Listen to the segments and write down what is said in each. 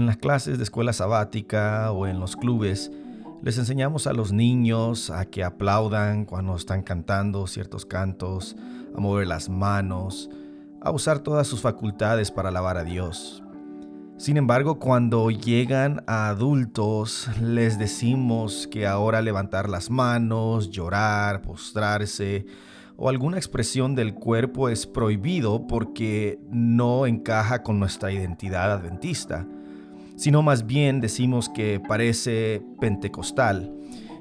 En las clases de escuela sabática o en los clubes, les enseñamos a los niños a que aplaudan cuando están cantando ciertos cantos, a mover las manos, a usar todas sus facultades para alabar a Dios. Sin embargo, cuando llegan a adultos, les decimos que ahora levantar las manos, llorar, postrarse o alguna expresión del cuerpo es prohibido porque no encaja con nuestra identidad adventista sino más bien decimos que parece pentecostal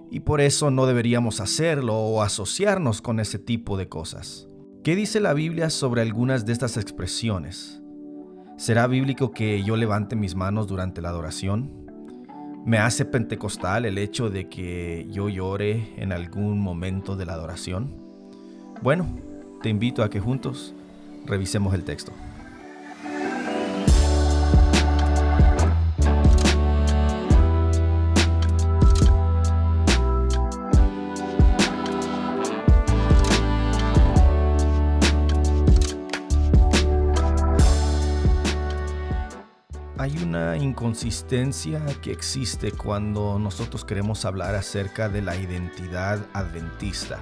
y por eso no deberíamos hacerlo o asociarnos con ese tipo de cosas. ¿Qué dice la Biblia sobre algunas de estas expresiones? ¿Será bíblico que yo levante mis manos durante la adoración? ¿Me hace pentecostal el hecho de que yo llore en algún momento de la adoración? Bueno, te invito a que juntos revisemos el texto. Inconsistencia que existe cuando nosotros queremos hablar acerca de la identidad adventista.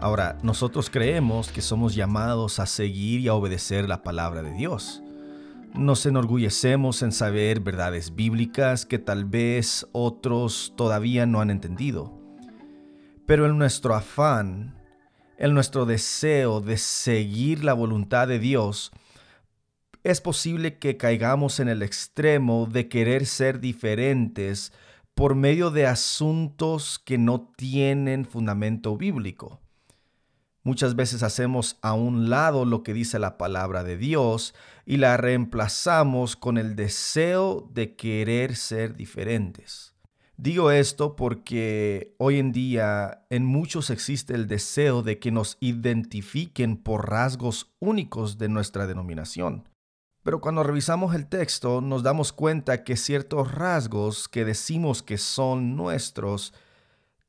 Ahora, nosotros creemos que somos llamados a seguir y a obedecer la palabra de Dios. Nos enorgullecemos en saber verdades bíblicas que tal vez otros todavía no han entendido. Pero en nuestro afán, en nuestro deseo de seguir la voluntad de Dios, es posible que caigamos en el extremo de querer ser diferentes por medio de asuntos que no tienen fundamento bíblico. Muchas veces hacemos a un lado lo que dice la palabra de Dios y la reemplazamos con el deseo de querer ser diferentes. Digo esto porque hoy en día en muchos existe el deseo de que nos identifiquen por rasgos únicos de nuestra denominación. Pero cuando revisamos el texto nos damos cuenta que ciertos rasgos que decimos que son nuestros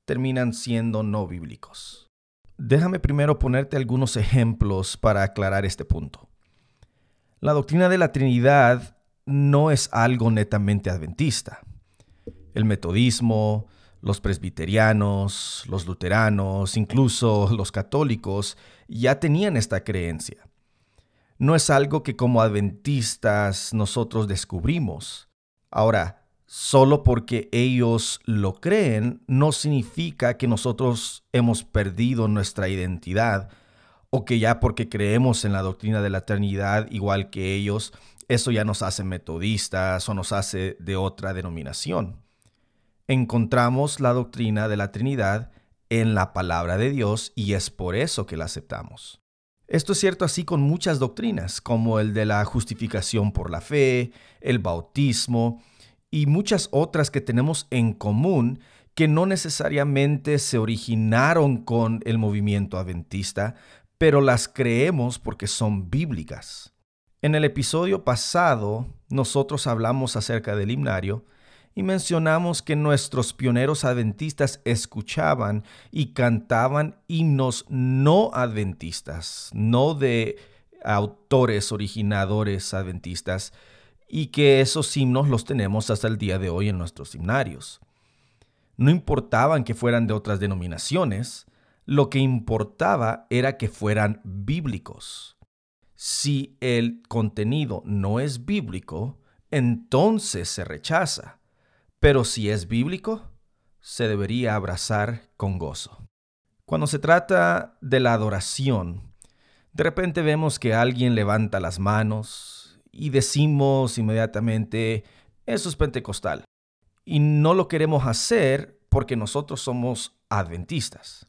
terminan siendo no bíblicos. Déjame primero ponerte algunos ejemplos para aclarar este punto. La doctrina de la Trinidad no es algo netamente adventista. El metodismo, los presbiterianos, los luteranos, incluso los católicos ya tenían esta creencia no es algo que como adventistas nosotros descubrimos. Ahora, solo porque ellos lo creen no significa que nosotros hemos perdido nuestra identidad o que ya porque creemos en la doctrina de la eternidad igual que ellos, eso ya nos hace metodistas o nos hace de otra denominación. Encontramos la doctrina de la Trinidad en la palabra de Dios y es por eso que la aceptamos. Esto es cierto así con muchas doctrinas, como el de la justificación por la fe, el bautismo y muchas otras que tenemos en común que no necesariamente se originaron con el movimiento adventista, pero las creemos porque son bíblicas. En el episodio pasado nosotros hablamos acerca del himnario y mencionamos que nuestros pioneros adventistas escuchaban y cantaban himnos no adventistas, no de autores originadores adventistas, y que esos himnos los tenemos hasta el día de hoy en nuestros himnarios. No importaban que fueran de otras denominaciones, lo que importaba era que fueran bíblicos. Si el contenido no es bíblico, entonces se rechaza. Pero si es bíblico, se debería abrazar con gozo. Cuando se trata de la adoración, de repente vemos que alguien levanta las manos y decimos inmediatamente, eso es pentecostal. Y no lo queremos hacer porque nosotros somos adventistas.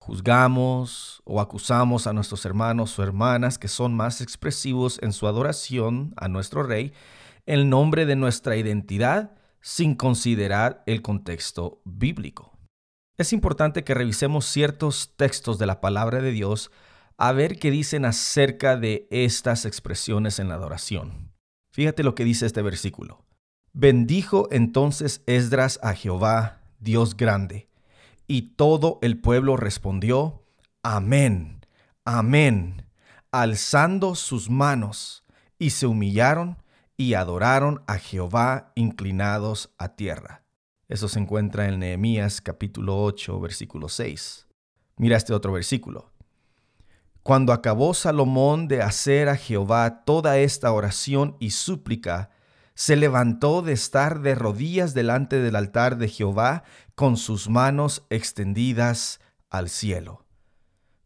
Juzgamos o acusamos a nuestros hermanos o hermanas que son más expresivos en su adoración a nuestro Rey en nombre de nuestra identidad sin considerar el contexto bíblico. Es importante que revisemos ciertos textos de la palabra de Dios a ver qué dicen acerca de estas expresiones en la adoración. Fíjate lo que dice este versículo. Bendijo entonces Esdras a Jehová, Dios grande, y todo el pueblo respondió, Amén, Amén, alzando sus manos, y se humillaron y adoraron a Jehová inclinados a tierra. Eso se encuentra en Nehemías capítulo 8, versículo 6. Mira este otro versículo. Cuando acabó Salomón de hacer a Jehová toda esta oración y súplica, se levantó de estar de rodillas delante del altar de Jehová con sus manos extendidas al cielo.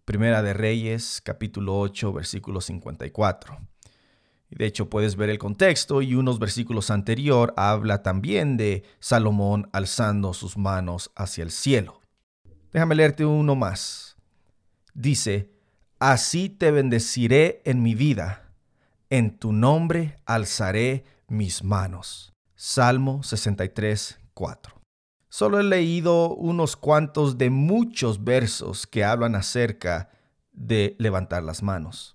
Primera de Reyes, capítulo 8, versículo 54. De hecho, puedes ver el contexto y unos versículos anterior habla también de Salomón alzando sus manos hacia el cielo. Déjame leerte uno más. Dice, Así te bendeciré en mi vida, en tu nombre alzaré mis manos. Salmo 63, 4. Solo he leído unos cuantos de muchos versos que hablan acerca de levantar las manos.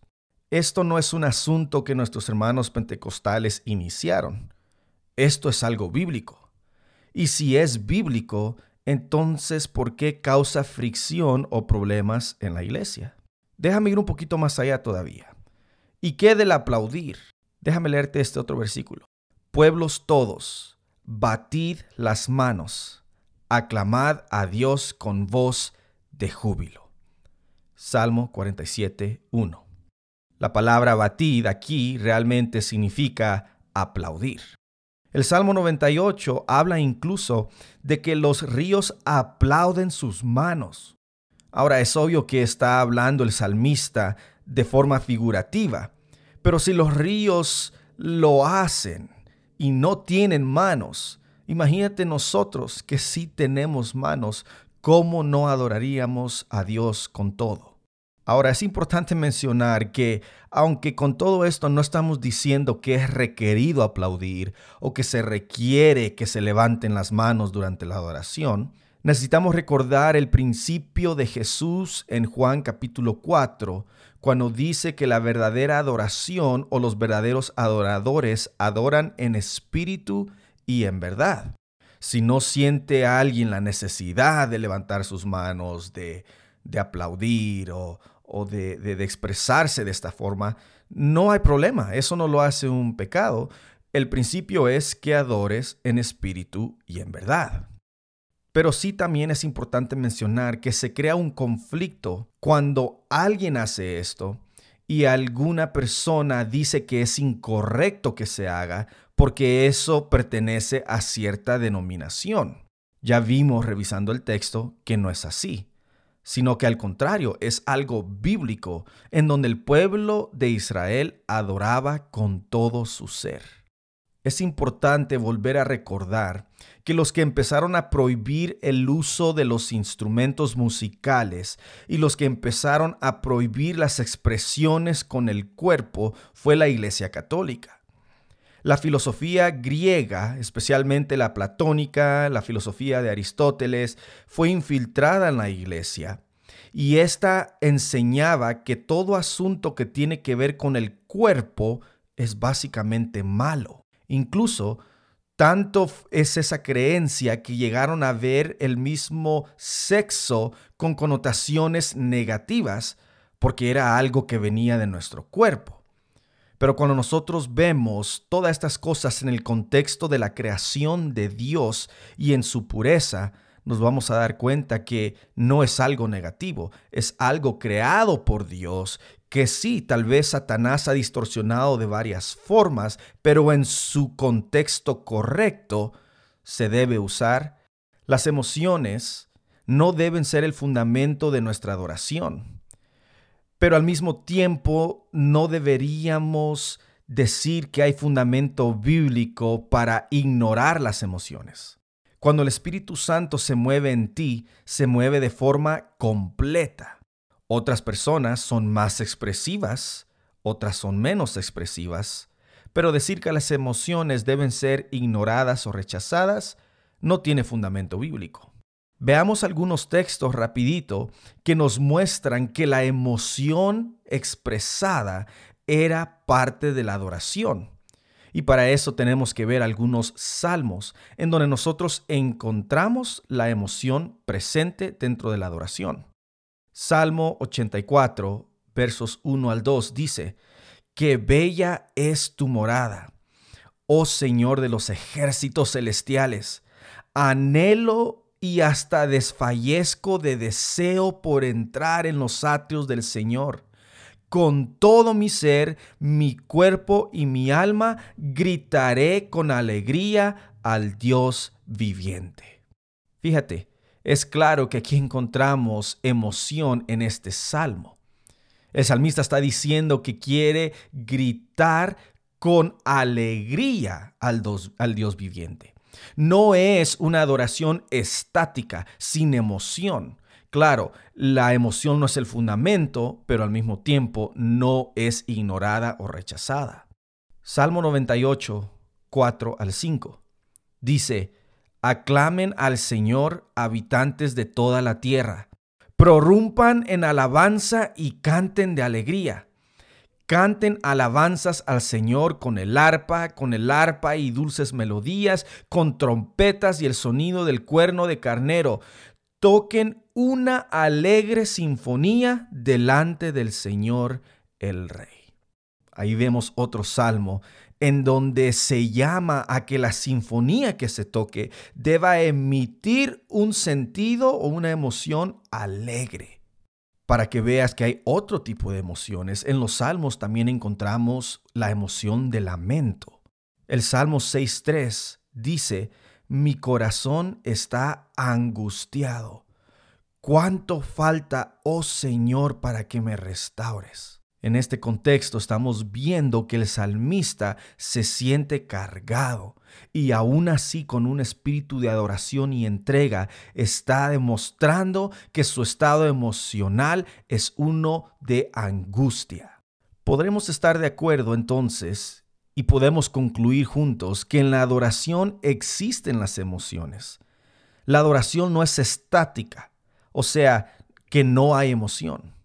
Esto no es un asunto que nuestros hermanos pentecostales iniciaron. Esto es algo bíblico. Y si es bíblico, entonces ¿por qué causa fricción o problemas en la iglesia? Déjame ir un poquito más allá todavía. ¿Y qué del aplaudir? Déjame leerte este otro versículo. Pueblos todos, batid las manos, aclamad a Dios con voz de júbilo. Salmo 47, 1. La palabra batid aquí realmente significa aplaudir. El Salmo 98 habla incluso de que los ríos aplauden sus manos. Ahora es obvio que está hablando el salmista de forma figurativa, pero si los ríos lo hacen y no tienen manos, imagínate nosotros que sí tenemos manos, ¿cómo no adoraríamos a Dios con todo? Ahora, es importante mencionar que aunque con todo esto no estamos diciendo que es requerido aplaudir o que se requiere que se levanten las manos durante la adoración, necesitamos recordar el principio de Jesús en Juan capítulo 4, cuando dice que la verdadera adoración o los verdaderos adoradores adoran en espíritu y en verdad. Si no siente alguien la necesidad de levantar sus manos, de, de aplaudir o, o de, expresarse de esta forma, no hay problema, eso no lo hace un pecado. El principio es que adores en espíritu y en verdad. Pero sí también es importante mencionar que se crea un conflicto cuando alguien hace esto y alguna persona dice que es incorrecto que se haga porque eso pertenece a cierta denominación. Ya vimos revisando el texto que no es así sino que al contrario es algo bíblico en donde el pueblo de Israel adoraba con todo su ser. Es importante volver a recordar que los que empezaron a prohibir el uso de los instrumentos musicales y los que empezaron a prohibir las expresiones con el cuerpo fue la Iglesia Católica. La filosofía griega, especialmente la platónica, la filosofía de Aristóteles, fue infiltrada en la iglesia y ésta enseñaba que todo asunto que tiene que ver con el cuerpo es básicamente malo. Incluso tanto es esa creencia que llegaron a ver el mismo sexo con connotaciones negativas porque era algo que venía de nuestro cuerpo. Pero cuando nosotros vemos todas estas cosas en el contexto de la creación de Dios y en su pureza, nos vamos a dar cuenta que no es algo negativo, es algo creado por Dios que sí, tal vez Satanás ha distorsionado de varias formas, pero en su contexto correcto se debe usar. Las emociones no deben ser el fundamento de nuestra adoración pero al mismo tiempo no deberíamos decir que hay fundamento bíblico para ignorar las emociones. Cuando el Espíritu Santo se mueve en ti, se mueve de forma completa. Otras personas son más expresivas, otras son menos expresivas, pero decir que las emociones deben ser ignoradas o rechazadas no tiene fundamento bíblico. Veamos algunos textos rapidito que nos muestran que la emoción expresada era parte de la adoración. Y para eso tenemos que ver algunos salmos en donde nosotros encontramos la emoción presente dentro de la adoración. Salmo 84, versos 1 al 2 dice, que bella es tu morada, oh Señor de los ejércitos celestiales. Anhelo y hasta desfallezco de deseo por entrar en los atrios del Señor. Con todo mi ser, mi cuerpo y mi alma gritaré con alegría al Dios viviente. Fíjate, es claro que aquí encontramos emoción en este salmo. El salmista está diciendo que quiere gritar con alegría al al Dios viviente. No es una adoración estática, sin emoción. Claro, la emoción no es el fundamento, pero al mismo tiempo no es ignorada o rechazada. Salmo 98, 4 al 5. Dice, aclamen al Señor habitantes de toda la tierra, prorrumpan en alabanza y canten de alegría Canten alabanzas al Señor con el arpa, con el arpa y dulces melodías, con trompetas y el sonido del cuerno de carnero. Toquen una alegre sinfonía delante del Señor el Rey. Ahí vemos otro salmo en donde se llama a que la sinfonía que se toque deba emitir un sentido o una emoción alegre para que veas que hay otro tipo de emociones. En los salmos también encontramos la emoción de lamento. El Salmo 6.3 dice, mi corazón está angustiado. ¿Cuánto falta, oh Señor, para que me restaures? En este contexto estamos viendo que el salmista se siente cargado y aún así con un espíritu de adoración y entrega está demostrando que su estado emocional es uno de angustia. Podremos estar de acuerdo entonces y podemos concluir juntos que en la adoración existen las emociones. La adoración no es estática, o sea, que no hay emoción.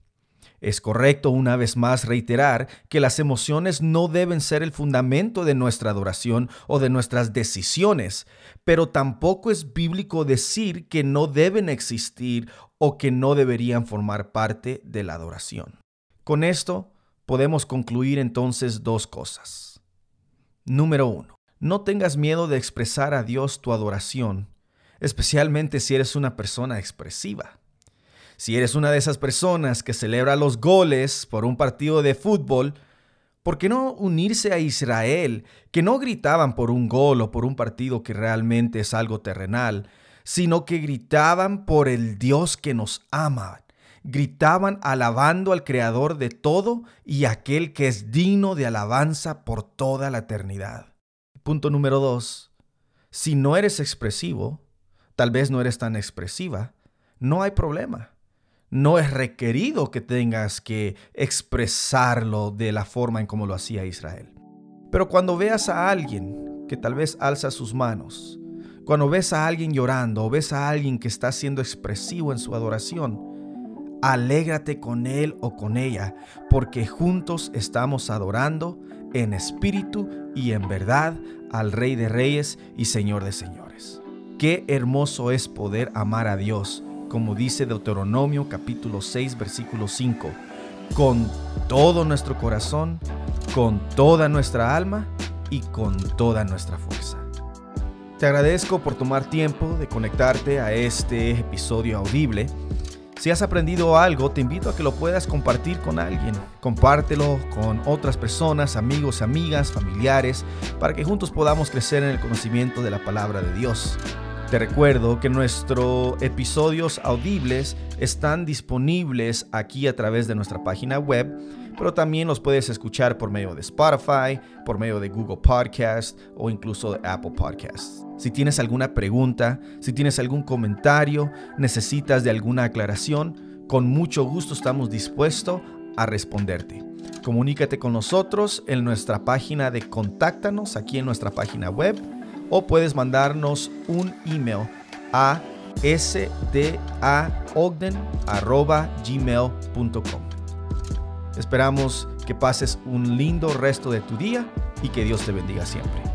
Es correcto una vez más reiterar que las emociones no deben ser el fundamento de nuestra adoración o de nuestras decisiones, pero tampoco es bíblico decir que no deben existir o que no deberían formar parte de la adoración. Con esto podemos concluir entonces dos cosas. Número uno, no tengas miedo de expresar a Dios tu adoración, especialmente si eres una persona expresiva. Si eres una de esas personas que celebra los goles por un partido de fútbol, ¿por qué no unirse a Israel, que no gritaban por un gol o por un partido que realmente es algo terrenal, sino que gritaban por el Dios que nos ama? Gritaban alabando al Creador de todo y aquel que es digno de alabanza por toda la eternidad. Punto número dos. Si no eres expresivo, tal vez no eres tan expresiva, no hay problema no es requerido que tengas que expresarlo de la forma en como lo hacía Israel. Pero cuando veas a alguien que tal vez alza sus manos, cuando ves a alguien llorando o ves a alguien que está siendo expresivo en su adoración, alégrate con él o con ella, porque juntos estamos adorando en espíritu y en verdad al Rey de Reyes y Señor de Señores. Qué hermoso es poder amar a Dios como dice Deuteronomio capítulo 6 versículo 5, con todo nuestro corazón, con toda nuestra alma y con toda nuestra fuerza. Te agradezco por tomar tiempo de conectarte a este episodio audible. Si has aprendido algo, te invito a que lo puedas compartir con alguien. Compártelo con otras personas, amigos, amigas, familiares, para que juntos podamos crecer en el conocimiento de la palabra de Dios. Te recuerdo que nuestros episodios audibles están disponibles aquí a través de nuestra página web, pero también los puedes escuchar por medio de Spotify, por medio de Google Podcast o incluso de Apple Podcasts. Si tienes alguna pregunta, si tienes algún comentario, necesitas de alguna aclaración, con mucho gusto estamos dispuestos a responderte. Comunícate con nosotros en nuestra página de Contáctanos aquí en nuestra página web o puedes mandarnos un email a sdaogden.gmail.com. Esperamos que pases un lindo resto de tu día y que Dios te bendiga siempre.